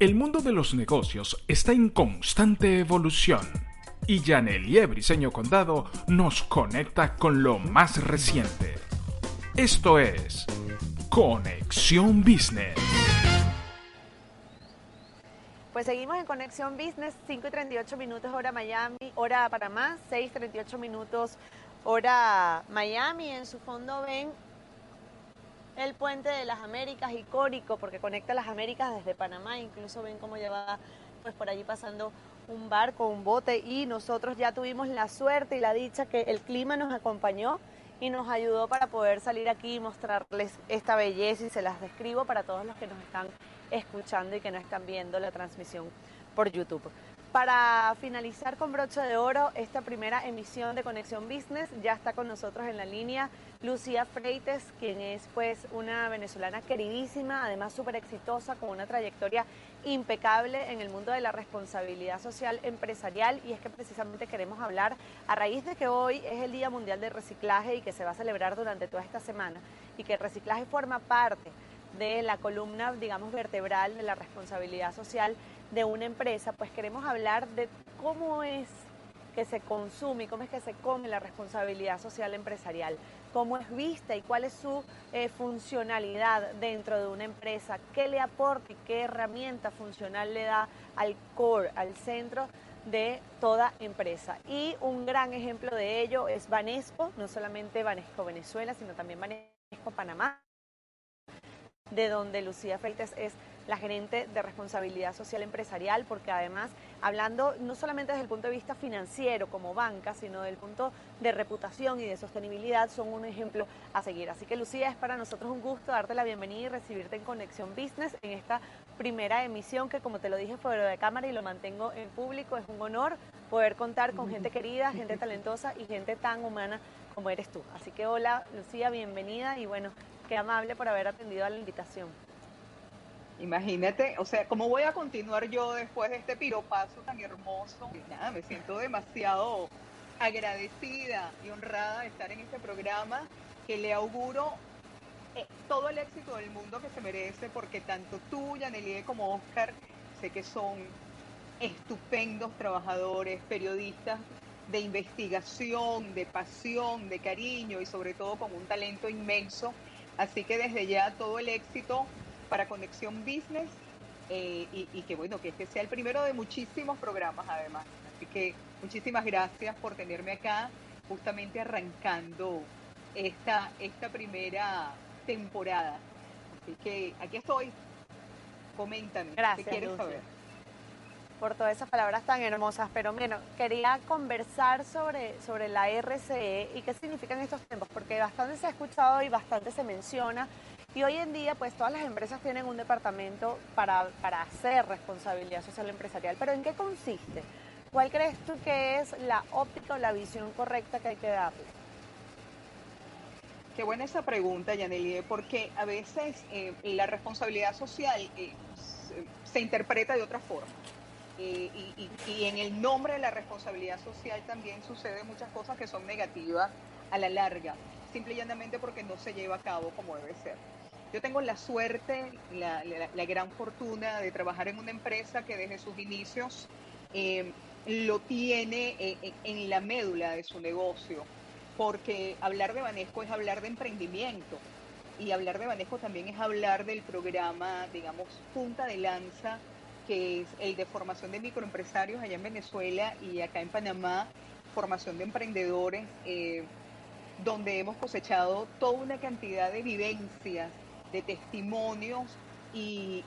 El mundo de los negocios está en constante evolución y Yanelier Briseño Condado nos conecta con lo más reciente. Esto es Conexión Business. Pues seguimos en Conexión Business, 5 y 38 minutos hora Miami, hora Panamá, 6 y 38 minutos hora Miami. En su fondo ven el puente de las Américas icónico porque conecta las Américas desde Panamá, incluso ven cómo lleva pues por allí pasando un barco, un bote y nosotros ya tuvimos la suerte y la dicha que el clima nos acompañó y nos ayudó para poder salir aquí y mostrarles esta belleza y se las describo para todos los que nos están escuchando y que no están viendo la transmisión por YouTube. Para finalizar con broche de oro esta primera emisión de Conexión Business, ya está con nosotros en la línea Lucía Freites, quien es pues una venezolana queridísima, además súper exitosa, con una trayectoria impecable en el mundo de la responsabilidad social empresarial. Y es que precisamente queremos hablar a raíz de que hoy es el Día Mundial de Reciclaje y que se va a celebrar durante toda esta semana y que el reciclaje forma parte de la columna, digamos, vertebral de la responsabilidad social de una empresa, pues queremos hablar de cómo es que se consume y cómo es que se come la responsabilidad social empresarial, cómo es vista y cuál es su eh, funcionalidad dentro de una empresa, qué le aporta y qué herramienta funcional le da al core, al centro de toda empresa. Y un gran ejemplo de ello es Banesco, no solamente Banesco Venezuela, sino también Banesco Panamá, de donde Lucía Freites es la gerente de responsabilidad social empresarial, porque además, hablando no solamente desde el punto de vista financiero como banca, sino del punto de reputación y de sostenibilidad, son un ejemplo a seguir. Así que Lucía, es para nosotros un gusto darte la bienvenida y recibirte en Conexión Business en esta primera emisión que como te lo dije fuera de cámara y lo mantengo en público, es un honor poder contar con gente querida, gente talentosa y gente tan humana como eres tú. Así que hola Lucía, bienvenida y bueno, qué amable por haber atendido a la invitación. Imagínate, o sea, ¿cómo voy a continuar yo después de este piropazo tan hermoso? Nada, me siento demasiado agradecida y honrada de estar en este programa que le auguro eh, todo el éxito del mundo que se merece porque tanto tú, Yanelie, como Oscar, sé que son estupendos trabajadores, periodistas de investigación, de pasión, de cariño y sobre todo con un talento inmenso. Así que desde ya todo el éxito para Conexión Business eh, y, que bueno, que este sea el primero de muchísimos programas además. Así que muchísimas gracias por tenerme acá, justamente arrancando esta, esta primera temporada. Así que aquí estoy. Coméntame, gracias, ¿qué quieres saber? Por todas esas palabras tan hermosas, pero bueno, quería conversar sobre, sobre la RCE y qué significan estos tiempos, porque bastante se ha escuchado y bastante se menciona y hoy en día, pues todas las empresas tienen un departamento para, para hacer responsabilidad social empresarial. Pero ¿en qué consiste? ¿Cuál crees tú que es la óptica o la visión correcta que hay que darle? Qué buena esa pregunta, Yanelie, porque a veces eh, la responsabilidad social eh, se, interpreta de otra forma. Eh, y, en el nombre de la responsabilidad social también suceden muchas cosas que son negativas a la larga, simple y llanamente porque no se lleva a cabo como debe ser. Yo tengo la suerte, la, gran fortuna de trabajar en una empresa que desde sus inicios eh, lo tiene eh, eh, en la médula de su negocio, porque hablar de Banesco es hablar de emprendimiento y hablar de Banesco también es hablar del programa, digamos, punta de lanza, que es el de formación de microempresarios allá en Venezuela y acá en Panamá, formación de emprendedores, donde hemos cosechado toda una cantidad de vivencias de testimonios y,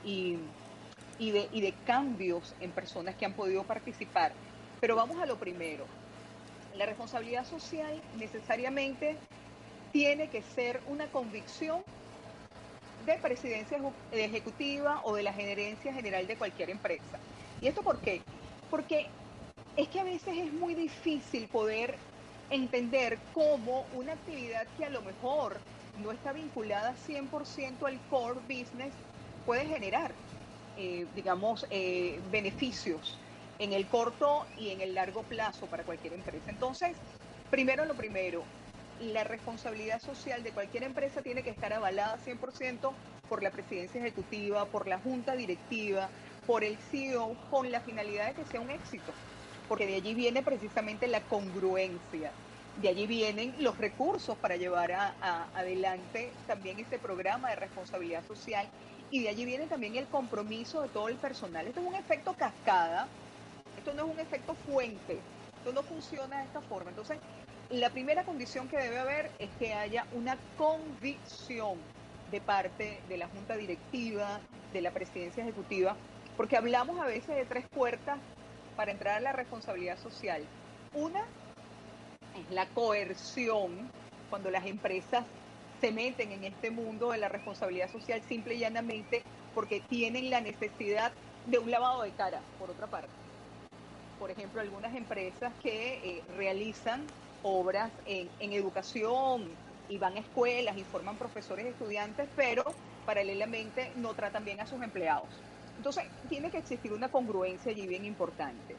y, de, y de cambios en personas que han podido participar. Pero vamos a lo primero. La responsabilidad social necesariamente tiene que ser una convicción de presidencia ejecutiva o de la gerencia general de cualquier empresa. ¿Y esto por qué? Porque es que a veces es muy difícil poder entender cómo una actividad que a lo mejor no está vinculada 100% al core business puede generar, eh, digamos, eh, beneficios en el corto y en el largo plazo para cualquier empresa. Entonces, primero lo primero, la responsabilidad social de cualquier empresa tiene que estar avalada 100% por la presidencia ejecutiva, por la junta directiva, por el CEO, con la finalidad de que sea un éxito. Porque de allí viene precisamente la congruencia, de allí vienen los recursos para llevar a, adelante también este programa de responsabilidad social y de allí viene también el compromiso de todo el personal. Esto es un efecto cascada, esto no es un efecto fuente, esto no funciona de esta forma. Entonces, la primera condición que debe haber es que haya una convicción de parte de la Junta Directiva, de la Presidencia Ejecutiva, porque hablamos a veces de tres puertas para entrar a la responsabilidad social. Una es la coerción, cuando las empresas se meten en este mundo de la responsabilidad social simple y llanamente porque tienen la necesidad de un lavado de cara, por otra parte. Por ejemplo, algunas empresas que eh, realizan obras en, educación y van a escuelas y forman profesores y estudiantes, pero paralelamente no tratan bien a sus empleados. Entonces, tiene que existir una congruencia allí bien importante.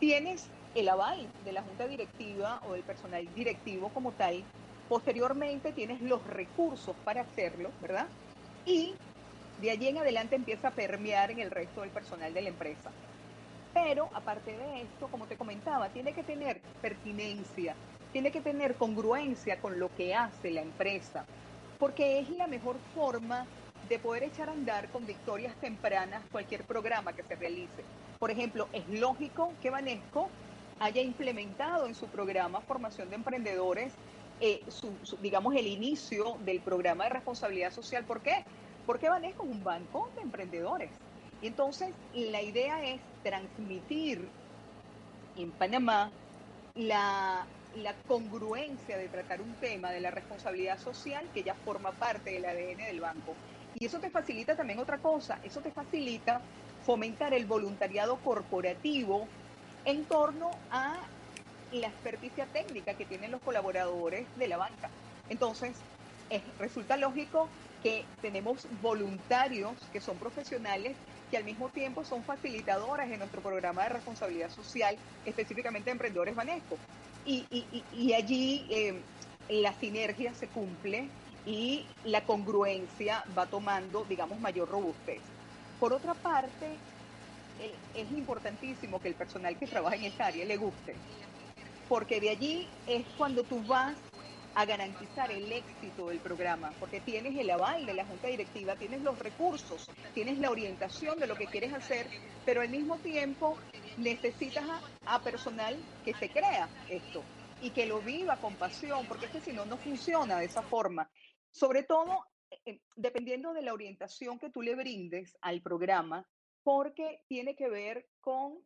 Tienes el aval de la junta directiva o del personal directivo como tal. Posteriormente tienes los recursos para hacerlo, ¿verdad? Y de allí en adelante empieza a permear en el resto del personal de la empresa. Pero aparte de esto, como te comentaba, tiene que tener pertinencia, tiene que tener congruencia con lo que hace la empresa, porque es la mejor forma de poder echar a andar con victorias tempranas cualquier programa que se realice. Por ejemplo, es lógico que Banesco haya implementado en su programa formación de emprendedores, eh, digamos, el inicio del programa de responsabilidad social. ¿Por qué? Porque Banesco es un banco de emprendedores. Y entonces la idea es transmitir en Panamá la, la congruencia de tratar un tema de la responsabilidad social que ya forma parte del ADN del banco. Y eso te facilita también otra cosa, eso te facilita fomentar el voluntariado corporativo en torno a la experticia técnica que tienen los colaboradores de la banca. Entonces, resulta lógico que tenemos voluntarios que son profesionales que al mismo tiempo son facilitadoras en nuestro programa de responsabilidad social, específicamente Emprendedores Banesco. Y, allí eh, la sinergia se cumple y la congruencia va tomando, digamos, mayor robustez. Por otra parte, es importantísimo que el personal que trabaja en esta área le guste, porque de allí es cuando tú vas a garantizar el éxito del programa, porque tienes el aval de la Junta Directiva, tienes los recursos, tienes la orientación de lo que quieres hacer, pero al mismo tiempo necesitas a, personal que se crea esto y que lo viva con pasión, porque es que si no, no funciona de esa forma. Sobre todo, eh, dependiendo de la orientación que tú le brindes al programa, porque tiene que ver con,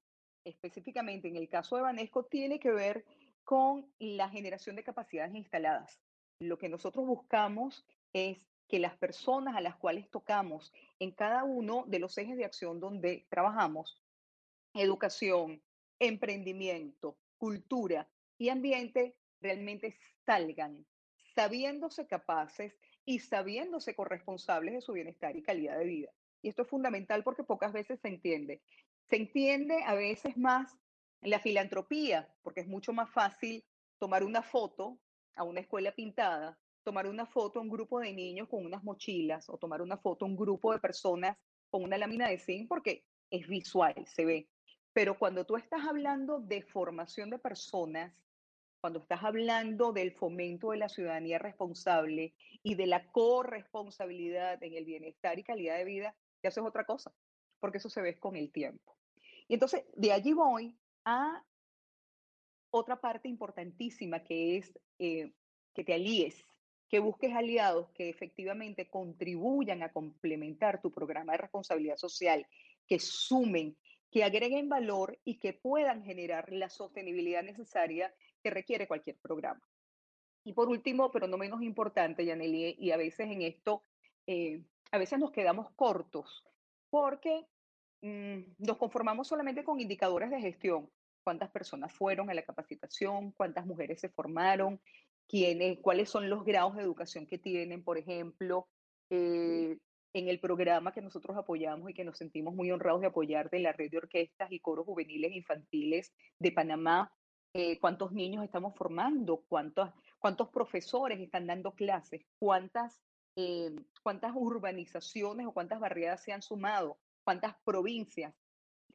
específicamente en el caso de Banesco, tiene que ver con la generación de capacidades instaladas. Lo que nosotros buscamos es que las personas a las cuales tocamos en cada uno de los ejes de acción donde trabajamos, educación, emprendimiento, cultura y ambiente, realmente salgan sabiéndose capaces y sabiéndose corresponsables de su bienestar y calidad de vida. Y esto es fundamental porque pocas veces se entiende. Se entiende a veces más la filantropía, porque es mucho más fácil tomar una foto a una escuela pintada, tomar una foto a un grupo de niños con unas mochilas o tomar una foto a un grupo de personas con una lámina de zinc porque es visual, se ve. Pero cuando tú estás hablando de formación de personas, cuando estás hablando del fomento de la ciudadanía responsable y de la corresponsabilidad en el bienestar y calidad de vida, ya haces otra cosa, porque eso se ve con el tiempo. Y entonces, de allí voy a otra parte importantísima que es eh, que te alíes, que busques aliados que efectivamente contribuyan a complementar tu programa de responsabilidad social, que sumen, que agreguen valor y que puedan generar la sostenibilidad necesaria que requiere cualquier programa. Y por último, pero no menos importante, Yaneli, y a veces en esto eh, a veces nos quedamos cortos porque mm, nos conformamos solamente con indicadores de gestión. Cuántas personas fueron a la capacitación, cuántas mujeres se formaron, quiénes, cuáles son los grados de educación que tienen, por ejemplo, eh, en el programa que nosotros apoyamos y que nos sentimos muy honrados de apoyar de la red de orquestas y coros juveniles infantiles de Panamá, eh, cuántos niños estamos formando, cuántos, cuántos profesores están dando clases, cuántas, eh, cuántas urbanizaciones o cuántas barriadas se han sumado, cuántas provincias.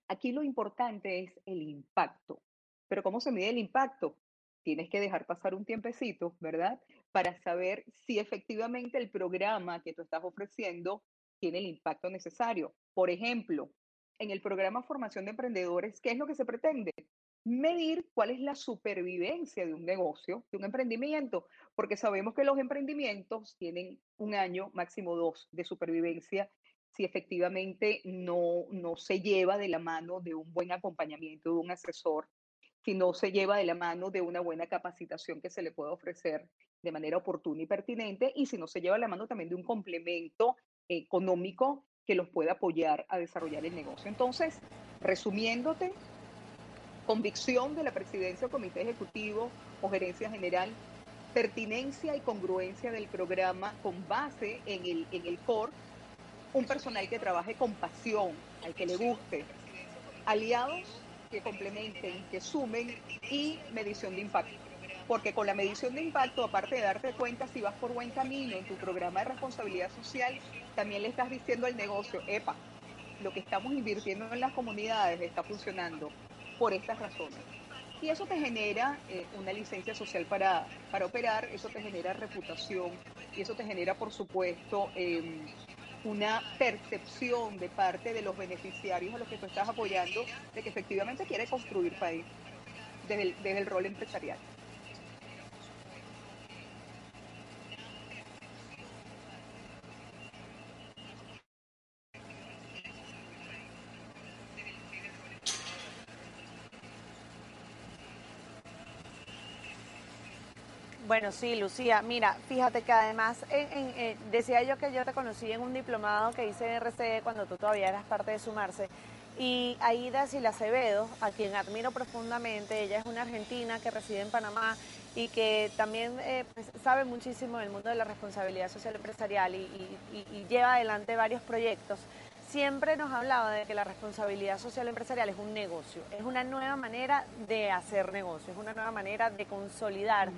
Aquí lo importante es el impacto. Pero ¿cómo se mide el impacto? Tienes que dejar pasar un tiempecito, ¿verdad? Para saber si efectivamente el programa que tú estás ofreciendo tiene el impacto necesario. Por ejemplo, en el programa Formación de Emprendedores, ¿qué es lo que se pretende? Medir cuál es la supervivencia de un negocio, de un emprendimiento, porque sabemos que los emprendimientos tienen un año, máximo dos, de supervivencia si efectivamente no, no se lleva de la mano de un buen acompañamiento de un asesor, si no se lleva de la mano de una buena capacitación que se le pueda ofrecer de manera oportuna y pertinente, y si no se lleva de la mano también de un complemento económico que los pueda apoyar a desarrollar el negocio. Entonces, resumiéndote, convicción de la presidencia o comité ejecutivo o gerencia general, pertinencia y congruencia del programa con base en el, en el core, un personal que trabaje con pasión, al que le guste, aliados que complementen, que sumen y medición de impacto. Porque con la medición de impacto, aparte de darte cuenta si vas por buen camino en tu programa de responsabilidad social, también le estás diciendo al negocio, epa, lo que estamos invirtiendo en las comunidades está funcionando por estas razones. Y eso te genera eh, una licencia social para, para, operar, eso te genera reputación y eso te genera, por supuesto, em, una percepción de parte de los beneficiarios a los que tú estás apoyando de que efectivamente quiere construir país desde desde el rol empresarial. Bueno, sí, Lucía. Mira, fíjate que además eh, decía yo que yo te conocí en un diplomado que hice en RCE cuando tú todavía eras parte de Sumarse. Y Aida Sila Acevedo, a quien admiro profundamente, ella es una argentina que reside en Panamá y que también eh, pues, sabe muchísimo del mundo de la responsabilidad social empresarial y lleva adelante varios proyectos siempre nos hablaba de que la responsabilidad social empresarial es un negocio, es una nueva manera de hacer negocio, es una nueva manera de consolidar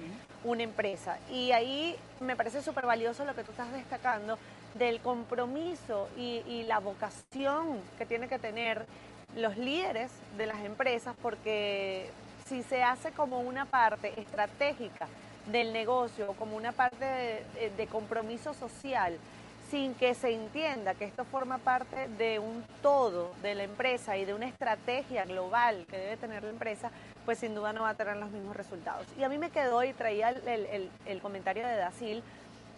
una empresa. Y ahí me parece súper valioso lo que tú estás destacando del compromiso y, y la vocación que tienen que tener los líderes de las empresas, porque si se hace como una parte estratégica del negocio, como una parte de, de compromiso social, sin que se entienda que esto forma parte de un todo de la empresa y de una estrategia global que debe tener la empresa, pues sin duda no va a tener los mismos resultados. Y a mí me quedó, y traía el, comentario de Dasil,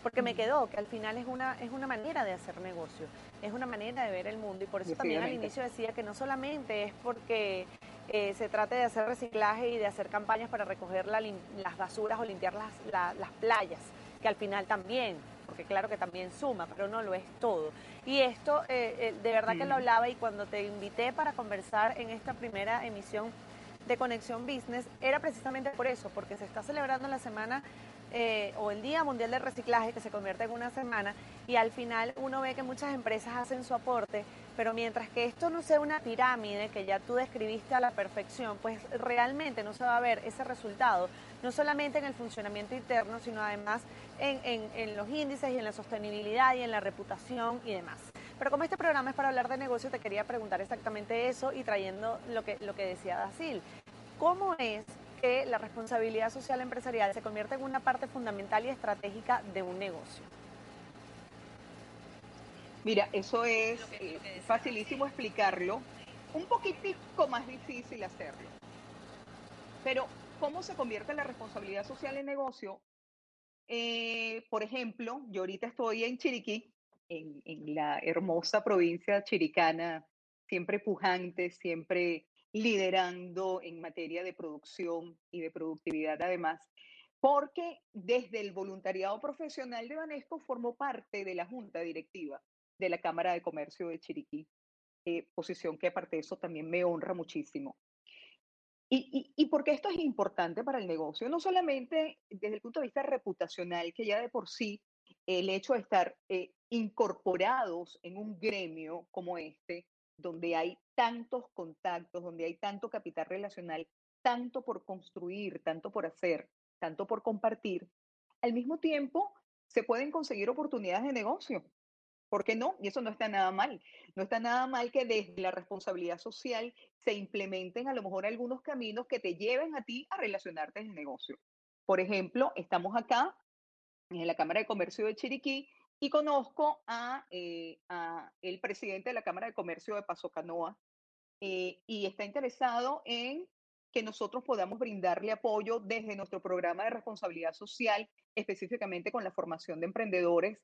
porque me quedó que al final es una, es una manera de hacer negocio, es una manera de ver el mundo y por eso también al inicio decía que no solamente es porque eh, se trate de hacer reciclaje y de hacer campañas para recoger las basuras o limpiar las, las playas, que al final también porque claro que también suma, pero no lo es todo. Y esto, eh, eh, de verdad que lo hablaba y cuando te invité para conversar en esta primera emisión de Conexión Business, era precisamente por eso, porque se está celebrando la semana eh, o el Día Mundial del Reciclaje, que se convierte en una semana, y al final uno ve que muchas empresas hacen su aporte, pero mientras que esto no sea una pirámide que ya tú describiste a la perfección, pues realmente no se va a ver ese resultado, no solamente en el funcionamiento interno, sino además en, los índices y en la sostenibilidad y en la reputación y demás. Pero como este programa es para hablar de negocio, te quería preguntar exactamente eso y trayendo lo que, lo que decía Dasil. ¿Cómo es que la responsabilidad social empresarial se convierte en una parte fundamental y estratégica de un negocio? Mira, eso es eh, facilísimo explicarlo, un poquitico más difícil hacerlo. Pero, ¿cómo se convierte la responsabilidad social en negocio? Eh, por ejemplo, yo ahorita estoy en Chiriquí, en, en la hermosa provincia chiricana, siempre pujante, siempre liderando en materia de producción y de productividad además. porque desde el voluntariado profesional de Banesco formó parte de la junta directiva de la Cámara de Comercio de Chiriquí, eh, posición que aparte de eso también me honra muchísimo. Y, y, porque esto es importante para el negocio, no solamente desde el punto de vista reputacional, que ya de por sí el hecho de estar eh, incorporados en un gremio como este, donde hay tantos contactos, donde hay tanto capital relacional, tanto por construir, tanto por hacer, tanto por compartir, al mismo tiempo se pueden conseguir oportunidades de negocio. ¿Por qué no? Y eso no está nada mal. No está nada mal que desde la responsabilidad social se implementen a lo mejor algunos caminos que te lleven a ti a relacionarte en el negocio. Por ejemplo, estamos acá en la Cámara de Comercio de Chiriquí y conozco a, eh, el presidente de la Cámara de Comercio de Paso Canoa eh, y está interesado en que nosotros podamos brindarle apoyo desde nuestro programa de responsabilidad social, específicamente con la formación de emprendedores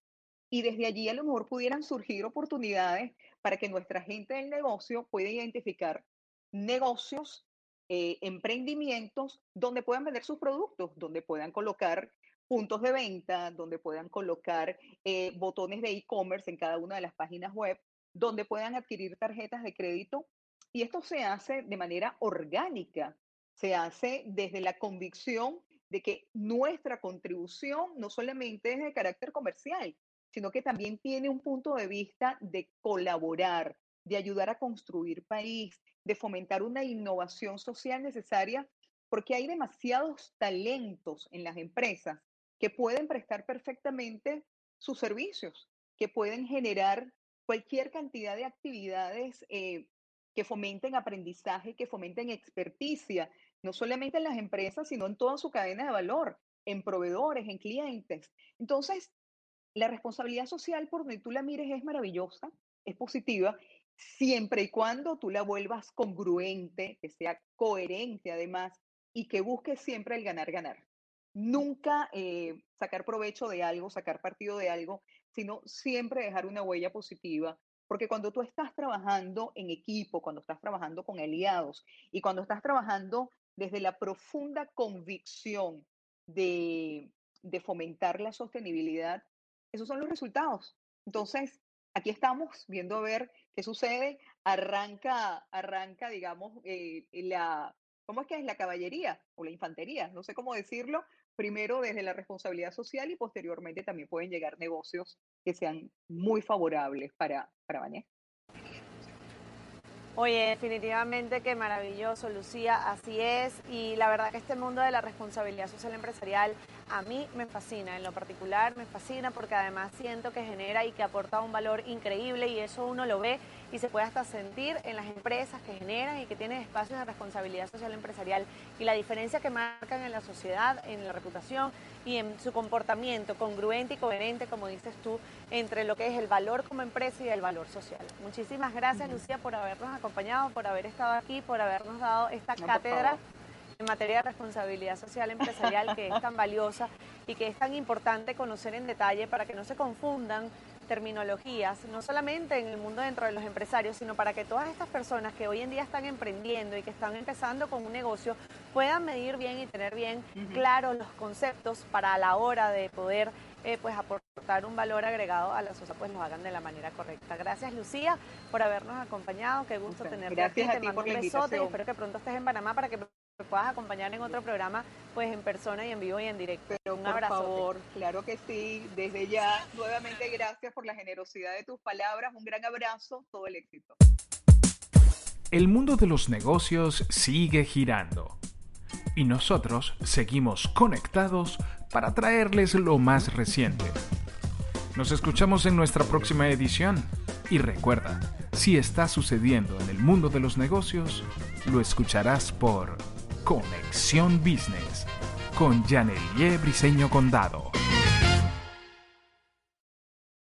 y desde allí a lo mejor pudieran surgir oportunidades para que nuestra gente del negocio pueda identificar negocios, eh, emprendimientos donde puedan vender sus productos, donde puedan colocar puntos de venta, donde puedan colocar eh, botones de e-commerce en cada una de las páginas web, donde puedan adquirir tarjetas de crédito. Y esto se hace de manera orgánica, se hace desde la convicción de que nuestra contribución no solamente es de carácter comercial, sino que también tiene un punto de vista de colaborar, de ayudar a construir país, de fomentar una innovación social necesaria, porque hay demasiados talentos en las empresas que pueden prestar perfectamente sus servicios, que pueden generar cualquier cantidad de actividades eh, que fomenten aprendizaje, que fomenten experticia, no solamente en las empresas, sino en toda su cadena de valor, en proveedores, en clientes. Entonces, la responsabilidad social, por donde tú la mires, es maravillosa, es positiva, siempre y cuando tú la vuelvas congruente, que sea coherente además y que busques siempre el ganar-ganar. Nunca eh, sacar provecho de algo, sacar partido de algo, sino siempre dejar una huella positiva. Porque cuando tú estás trabajando en equipo, cuando estás trabajando con aliados y cuando estás trabajando desde la profunda convicción de, de fomentar la sostenibilidad, esos son los resultados. Entonces, aquí estamos viendo a ver qué sucede. Arranca, arranca, digamos, eh, la, ¿cómo es que es? La caballería o la infantería, no sé cómo decirlo. Primero desde la responsabilidad social y posteriormente también pueden llegar negocios que sean muy favorables para, para Oye, definitivamente que maravilloso, Lucía, así es. Y la verdad que este mundo de la responsabilidad social empresarial a mí me fascina, en lo particular me fascina porque además siento que genera y que aporta un valor increíble y eso uno lo ve y se puede hasta sentir en las empresas que generan y que tienen espacios de responsabilidad social empresarial y la diferencia que marcan en la sociedad, en la reputación y en su comportamiento congruente y coherente, como dices tú, entre lo que es el valor como empresa y el valor social. Muchísimas gracias, Lucía, por habernos acompañado, por haber estado aquí, por habernos dado esta cátedra en materia de responsabilidad social empresarial que es tan valiosa y que es tan importante conocer en detalle para que no se confundan terminologías, no solamente en el mundo dentro de los empresarios, sino para que todas estas personas que hoy en día están emprendiendo y que están empezando con un negocio puedan medir bien y tener bien claros los conceptos para a la hora de poder eh, pues aportar un valor agregado a la sociedad, pues lo hagan de la manera correcta. Gracias Lucía por habernos acompañado, qué gusto tenerte Gracias aquí. Te mando un besote y espero que pronto estés en Panamá para que me puedas acompañar en otro programa, pues en persona y en vivo y en directo. Pero un por favor, claro que sí. Desde ya, nuevamente gracias por la generosidad de tus palabras. Un gran abrazo, todo el éxito. El mundo de los negocios sigue girando y nosotros seguimos conectados para traerles lo más reciente. Nos escuchamos en nuestra próxima edición y recuerda, si está sucediendo en el mundo de los negocios, lo escucharás por Conexión Business con Janelie Briseño Condado.